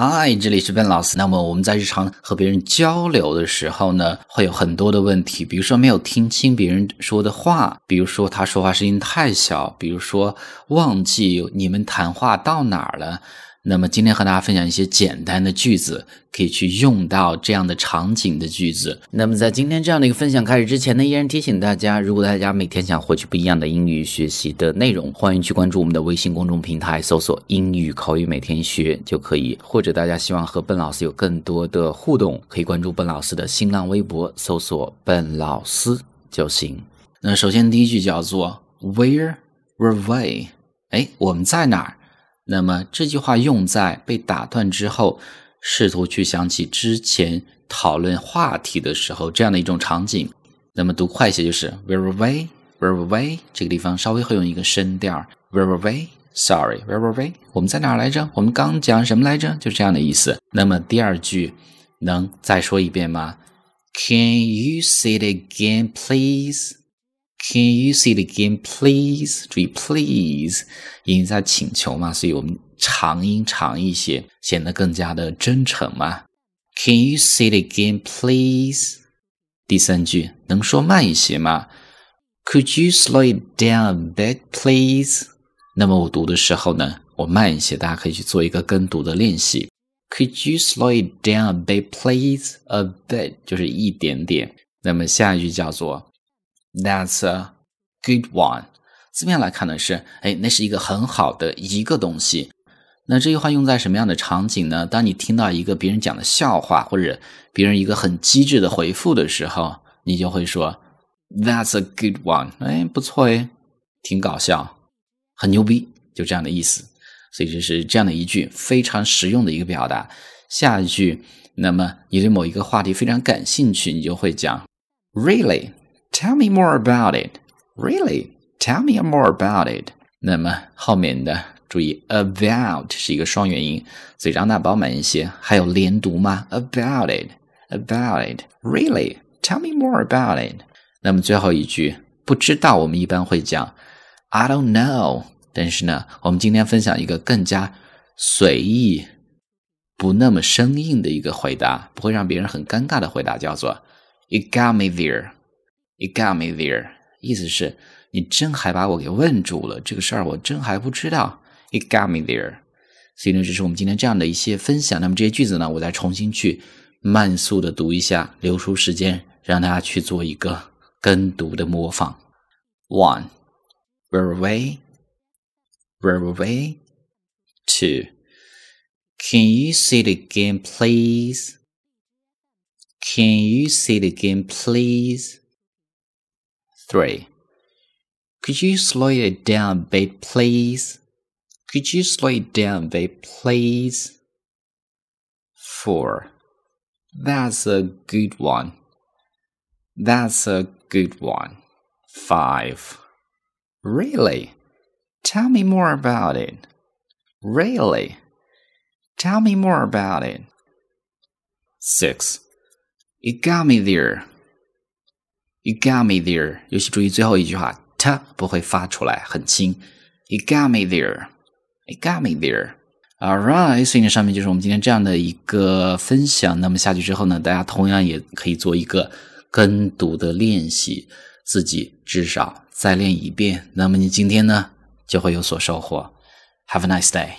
嗨，这里是 Ben 老师。那么我们在日常和别人交流的时候呢，会有很多的问题，比如说没有听清别人说的话，比如说他说话声音太小，比如说忘记你们谈话到哪儿了。那么今天和大家分享一些简单的句子，可以去用到这样的场景的句子。那么在今天这样的一个分享开始之前呢，依然提醒大家，如果大家每天想获取不一样的英语学习的内容，欢迎去关注我们的微信公众平台，搜索“英语口语每天学”就可以。或者大家希望和笨老师有更多的互动，可以关注笨老师的新浪微博，搜索“笨老师”就行。那首先第一句叫做 “Where were we？” 哎，我们在哪儿？那么这句话用在被打断之后，试图去想起之前讨论话题的时候，这样的一种场景。那么读快一些就是 Where were we? Where were we? 这个地方稍微会用一个声调。Where were we? Sorry, where were we? 我们在哪儿来着？我们刚讲什么来着？就这样的意思。那么第二句能再说一遍吗？Can you say it again, please? Can you say it again, please？注意，please，因为在请求嘛，所以我们长音长一些，显得更加的真诚嘛。Can you say it again, please？第三句能说慢一些吗？Could you slow it down a bit, please？那么我读的时候呢，我慢一些，大家可以去做一个跟读的练习。Could you slow it down a bit, please? A bit 就是一点点。那么下一句叫做。That's a good one。字面来看呢是，哎，那是一个很好的一个东西。那这句话用在什么样的场景呢？当你听到一个别人讲的笑话，或者别人一个很机智的回复的时候，你就会说 That's a good one。哎，不错哎，挺搞笑，很牛逼，就这样的意思。所以这是这样的一句非常实用的一个表达。下一句，那么你对某一个话题非常感兴趣，你就会讲 Really。Tell me more about it. Really? Tell me more about it. 那么后面的注意，about 是一个双元音，嘴张大饱满一些。还有连读吗？About it, about it. Really? Tell me more about it. 那么最后一句，不知道我们一般会讲 I don't know。但是呢，我们今天分享一个更加随意、不那么生硬的一个回答，不会让别人很尴尬的回答，叫做 You got me there。You got me there，意思是你真还把我给问住了，这个事儿我真还不知道。You got me there，所以呢，这是我们今天这样的一些分享。那么这些句子呢，我再重新去慢速的读一下，留出时间让大家去做一个跟读的模仿。One, where away, where away. Two, can you say it again, please? Can you say it again, please? 3. Could you slow it down a bit, please? Could you slow it down a bit, please? 4. That's a good one. That's a good one. 5. Really? Tell me more about it. Really? Tell me more about it. 6. It got me there. You got me there，尤其注意最后一句话，它不会发出来，很轻。You got me there. You got me there. All right，所以呢，上面就是我们今天这样的一个分享。那么下去之后呢，大家同样也可以做一个跟读的练习，自己至少再练一遍。那么你今天呢，就会有所收获。Have a nice day.